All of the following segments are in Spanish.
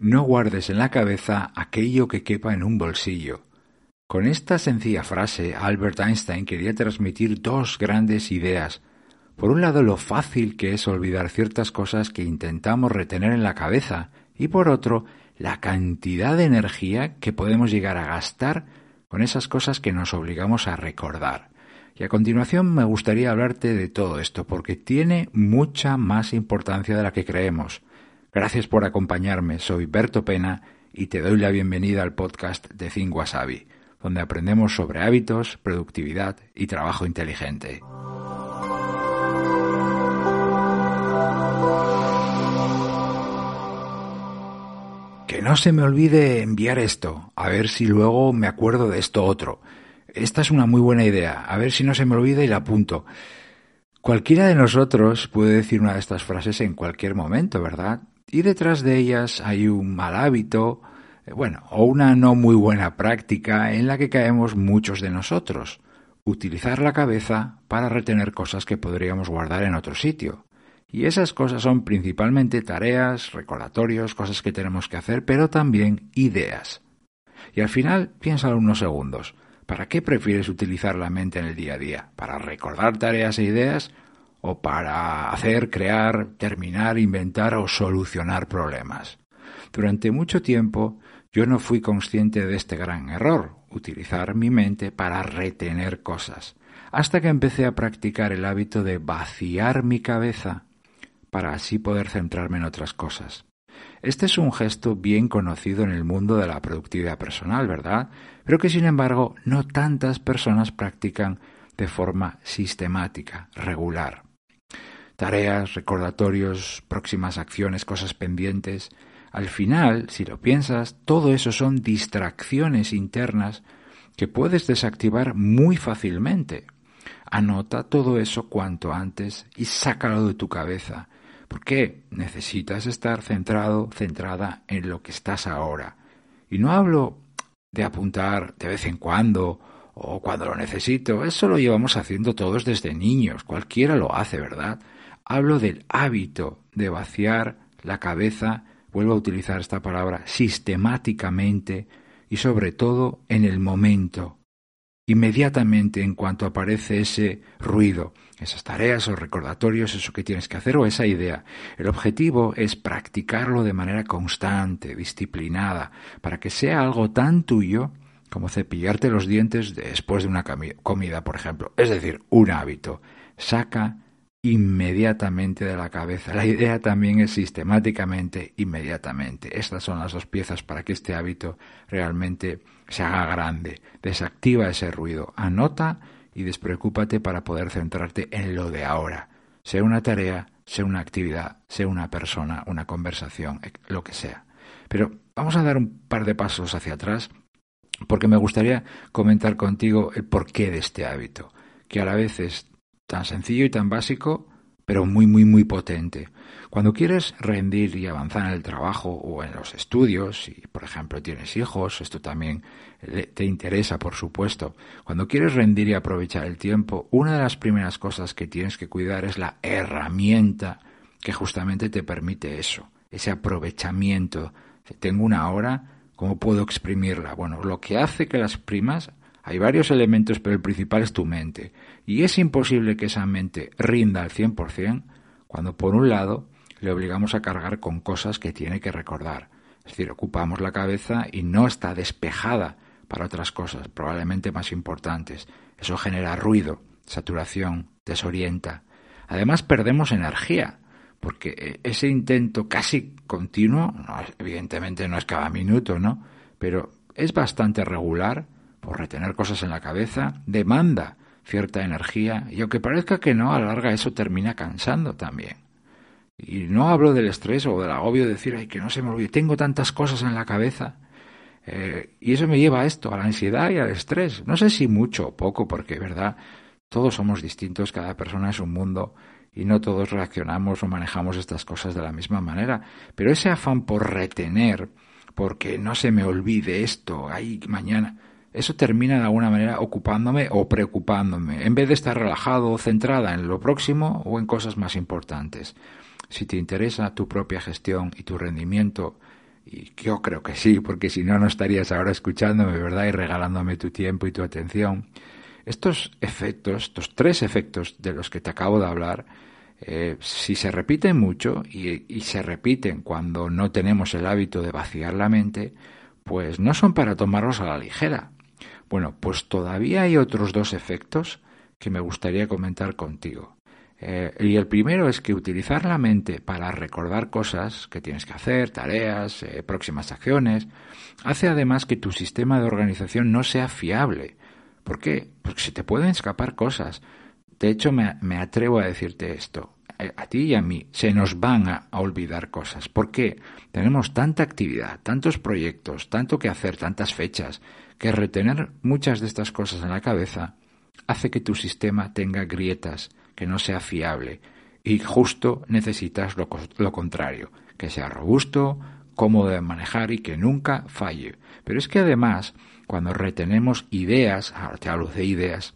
no guardes en la cabeza aquello que quepa en un bolsillo. Con esta sencilla frase, Albert Einstein quería transmitir dos grandes ideas. Por un lado, lo fácil que es olvidar ciertas cosas que intentamos retener en la cabeza, y por otro, la cantidad de energía que podemos llegar a gastar con esas cosas que nos obligamos a recordar. Y a continuación me gustaría hablarte de todo esto, porque tiene mucha más importancia de la que creemos. Gracias por acompañarme, soy Berto Pena y te doy la bienvenida al podcast de Think Wasabi, donde aprendemos sobre hábitos, productividad y trabajo inteligente. Que no se me olvide enviar esto, a ver si luego me acuerdo de esto otro. Esta es una muy buena idea, a ver si no se me olvida y la apunto. Cualquiera de nosotros puede decir una de estas frases en cualquier momento, ¿verdad? Y detrás de ellas hay un mal hábito, eh, bueno, o una no muy buena práctica en la que caemos muchos de nosotros. Utilizar la cabeza para retener cosas que podríamos guardar en otro sitio. Y esas cosas son principalmente tareas, recordatorios, cosas que tenemos que hacer, pero también ideas. Y al final, piénsalo unos segundos. ¿Para qué prefieres utilizar la mente en el día a día? ¿Para recordar tareas e ideas? ¿O para hacer, crear, terminar, inventar o solucionar problemas? Durante mucho tiempo yo no fui consciente de este gran error, utilizar mi mente para retener cosas, hasta que empecé a practicar el hábito de vaciar mi cabeza para así poder centrarme en otras cosas. Este es un gesto bien conocido en el mundo de la productividad personal, ¿verdad? Pero que sin embargo no tantas personas practican de forma sistemática, regular. Tareas, recordatorios, próximas acciones, cosas pendientes. Al final, si lo piensas, todo eso son distracciones internas que puedes desactivar muy fácilmente. Anota todo eso cuanto antes y sácalo de tu cabeza porque necesitas estar centrado, centrada en lo que estás ahora. Y no hablo de apuntar de vez en cuando o cuando lo necesito. Eso lo llevamos haciendo todos desde niños. Cualquiera lo hace, ¿verdad? Hablo del hábito de vaciar la cabeza, vuelvo a utilizar esta palabra, sistemáticamente y sobre todo en el momento, inmediatamente en cuanto aparece ese ruido, esas tareas o recordatorios, eso que tienes que hacer o esa idea. El objetivo es practicarlo de manera constante, disciplinada, para que sea algo tan tuyo como cepillarte los dientes después de una comida, por ejemplo. Es decir, un hábito. Saca inmediatamente de la cabeza. La idea también es sistemáticamente, inmediatamente. Estas son las dos piezas para que este hábito realmente se haga grande. Desactiva ese ruido, anota y despreocúpate para poder centrarte en lo de ahora. Sea una tarea, sea una actividad, sea una persona, una conversación, lo que sea. Pero vamos a dar un par de pasos hacia atrás porque me gustaría comentar contigo el porqué de este hábito, que a la vez es tan sencillo y tan básico, pero muy, muy, muy potente. Cuando quieres rendir y avanzar en el trabajo o en los estudios, si por ejemplo tienes hijos, esto también te interesa, por supuesto. Cuando quieres rendir y aprovechar el tiempo, una de las primeras cosas que tienes que cuidar es la herramienta que justamente te permite eso, ese aprovechamiento. Tengo una hora, ¿cómo puedo exprimirla? Bueno, lo que hace que las primas hay varios elementos, pero el principal es tu mente. Y es imposible que esa mente rinda al 100% cuando, por un lado, le obligamos a cargar con cosas que tiene que recordar. Es decir, ocupamos la cabeza y no está despejada para otras cosas, probablemente más importantes. Eso genera ruido, saturación, desorienta. Además, perdemos energía, porque eh, ese intento casi continuo, evidentemente no es cada minuto, ¿no? Pero es bastante regular por retener cosas en la cabeza, demanda cierta energía y aunque parezca que no, a la larga eso termina cansando también. Y no hablo del estrés o del agobio de decir, ay, que no se me olvide, tengo tantas cosas en la cabeza. Eh, y eso me lleva a esto, a la ansiedad y al estrés. No sé si mucho o poco, porque, ¿verdad? Todos somos distintos, cada persona es un mundo y no todos reaccionamos o manejamos estas cosas de la misma manera. Pero ese afán por retener, porque no se me olvide esto, ay, mañana, eso termina de alguna manera ocupándome o preocupándome, en vez de estar relajado o centrada en lo próximo o en cosas más importantes. Si te interesa tu propia gestión y tu rendimiento y yo creo que sí, porque si no, no estarías ahora escuchándome, ¿verdad? Y regalándome tu tiempo y tu atención. Estos efectos, estos tres efectos de los que te acabo de hablar, eh, si se repiten mucho y, se repiten cuando no tenemos el hábito de vaciar la mente, pues no son para tomarlos a la ligera. Bueno, pues todavía hay otros dos efectos que me gustaría comentar contigo. Eh, y el primero es que utilizar la mente para recordar cosas que tienes que hacer, tareas, eh, próximas acciones, hace además que tu sistema de organización no sea fiable. ¿Por qué? Porque se te pueden escapar cosas. De hecho, me, atrevo a decirte esto. A ti y a mí se nos van a, olvidar cosas. ¿Por qué? Tenemos tanta actividad, tantos proyectos, tanto que hacer, tantas fechas, que retener muchas de estas cosas en la cabeza hace que tu sistema tenga grietas, que no sea fiable. Y justo necesitas lo, contrario, que sea robusto, cómodo de manejar y que nunca falle. Pero es que además, cuando retenemos ideas, ahora te hablo de ideas,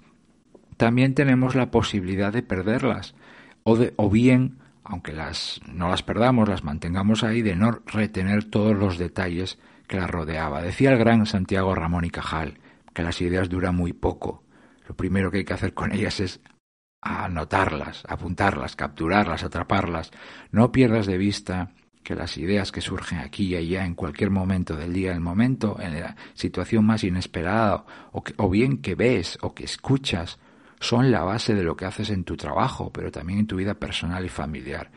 también tenemos la posibilidad de perderlas o, bien, aunque las, no las perdamos, las mantengamos ahí, de no retener todos los detalles que las rodeaba. Decía el gran Santiago Ramón y Cajal que las ideas duran muy poco. Lo primero que hay que hacer con ellas es anotarlas, apuntarlas, capturarlas, atraparlas. No pierdas de vista que las ideas que surgen aquí y allá en cualquier momento del día, el momento, en la situación más inesperada, o bien que ves o que escuchas, son la base de lo que haces en tu trabajo, pero también en tu vida personal y familiar.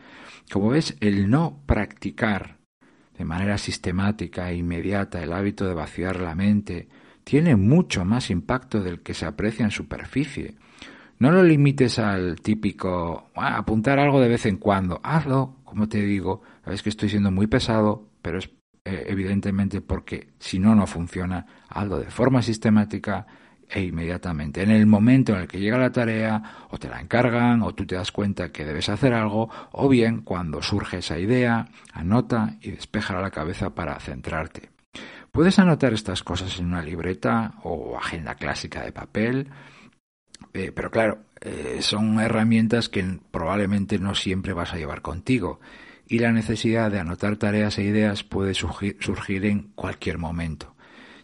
Como ves, el no practicar de manera sistemática e inmediata el hábito de vaciar la mente tiene mucho más impacto del que se aprecia en superficie. No lo limites al típico apuntar algo de vez en cuando. Hazlo, como te digo. Sabes que estoy siendo muy pesado, pero es eh, evidentemente porque si no, no funciona. Hazlo de forma sistemática e inmediatamente. En el momento en el que llega la tarea, o te la encargan, o tú te das cuenta que debes hacer algo, o bien cuando surge esa idea, anota y despeja la cabeza para centrarte. Puedes anotar estas cosas en una libreta o agenda clásica de papel, eh, pero claro, eh, son herramientas que probablemente no siempre vas a llevar contigo y la necesidad de anotar tareas e ideas puede surgir en cualquier momento.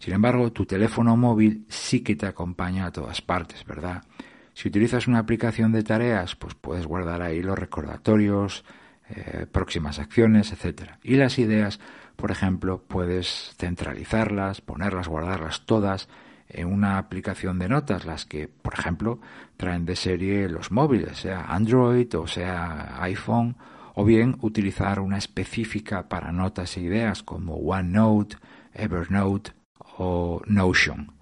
Sin embargo, tu teléfono móvil sí que te acompaña a todas partes, ¿verdad? Si utilizas una aplicación de tareas, pues puedes guardar ahí los recordatorios, eh, próximas acciones, etc. Y las ideas, por ejemplo, puedes centralizarlas, ponerlas, guardarlas todas en una aplicación de notas, las que, por ejemplo, traen de serie los móviles, sea Android o sea iPhone, o bien utilizar una específica para notas e ideas como OneNote, Evernote o Notion.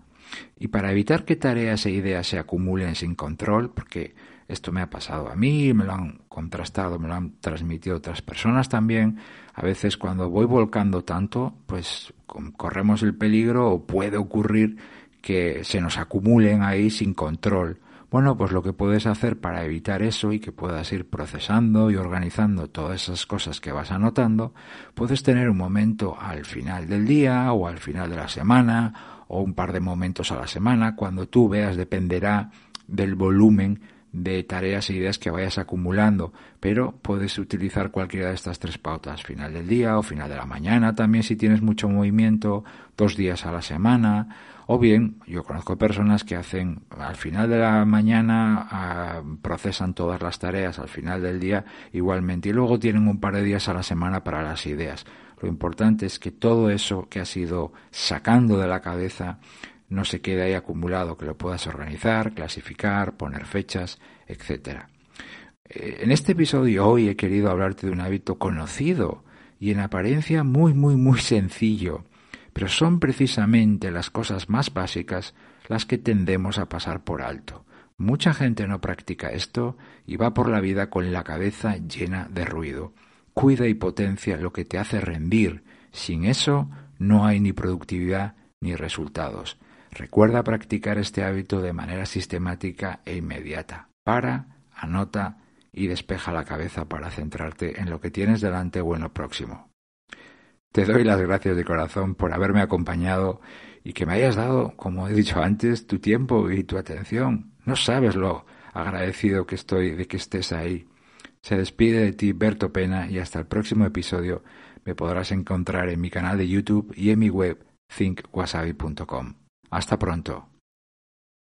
Y para evitar que tareas e ideas se acumulen sin control, porque esto me ha pasado a mí, me lo han contrastado, me lo han transmitido otras personas también, a veces cuando voy volcando tanto, pues corremos el peligro o puede ocurrir que se nos acumulen ahí sin control. Bueno, pues lo que puedes hacer para evitar eso y que puedas ir procesando y organizando todas esas cosas que vas anotando, puedes tener un momento al final del día o al final de la semana o un par de momentos a la semana, cuando tú veas, dependerá del volumen de tareas e ideas que vayas acumulando, pero puedes utilizar cualquiera de estas tres pautas, final del día o final de la mañana también si tienes mucho movimiento, dos días a la semana, o bien yo conozco personas que hacen al final de la mañana, ah, procesan todas las tareas al final del día igualmente y luego tienen un par de días a la semana para las ideas. Lo importante es que todo eso que has ido sacando de la cabeza no se quede ahí acumulado, que lo puedas organizar, clasificar, poner fechas, etc. Eh, en este episodio hoy he querido hablarte de un hábito conocido y en apariencia muy, muy, muy sencillo, pero son precisamente las cosas más básicas las que tendemos a pasar por alto. Mucha gente no practica esto y va por la vida con la cabeza llena de ruido. Cuida y potencia lo que te hace rendir. Sin eso no hay ni productividad ni resultados. Recuerda practicar este hábito de manera sistemática e inmediata. Para, anota y despeja la cabeza para centrarte en lo que tienes delante o en lo próximo. Te doy las gracias de corazón por haberme acompañado y que me hayas dado, como he dicho antes, tu tiempo y tu atención. No sabes lo agradecido que estoy de que estés ahí. Se despide de ti Berto Pena y hasta el próximo episodio me podrás encontrar en mi canal de YouTube y en mi web thinkwasabi.com. Hasta pronto.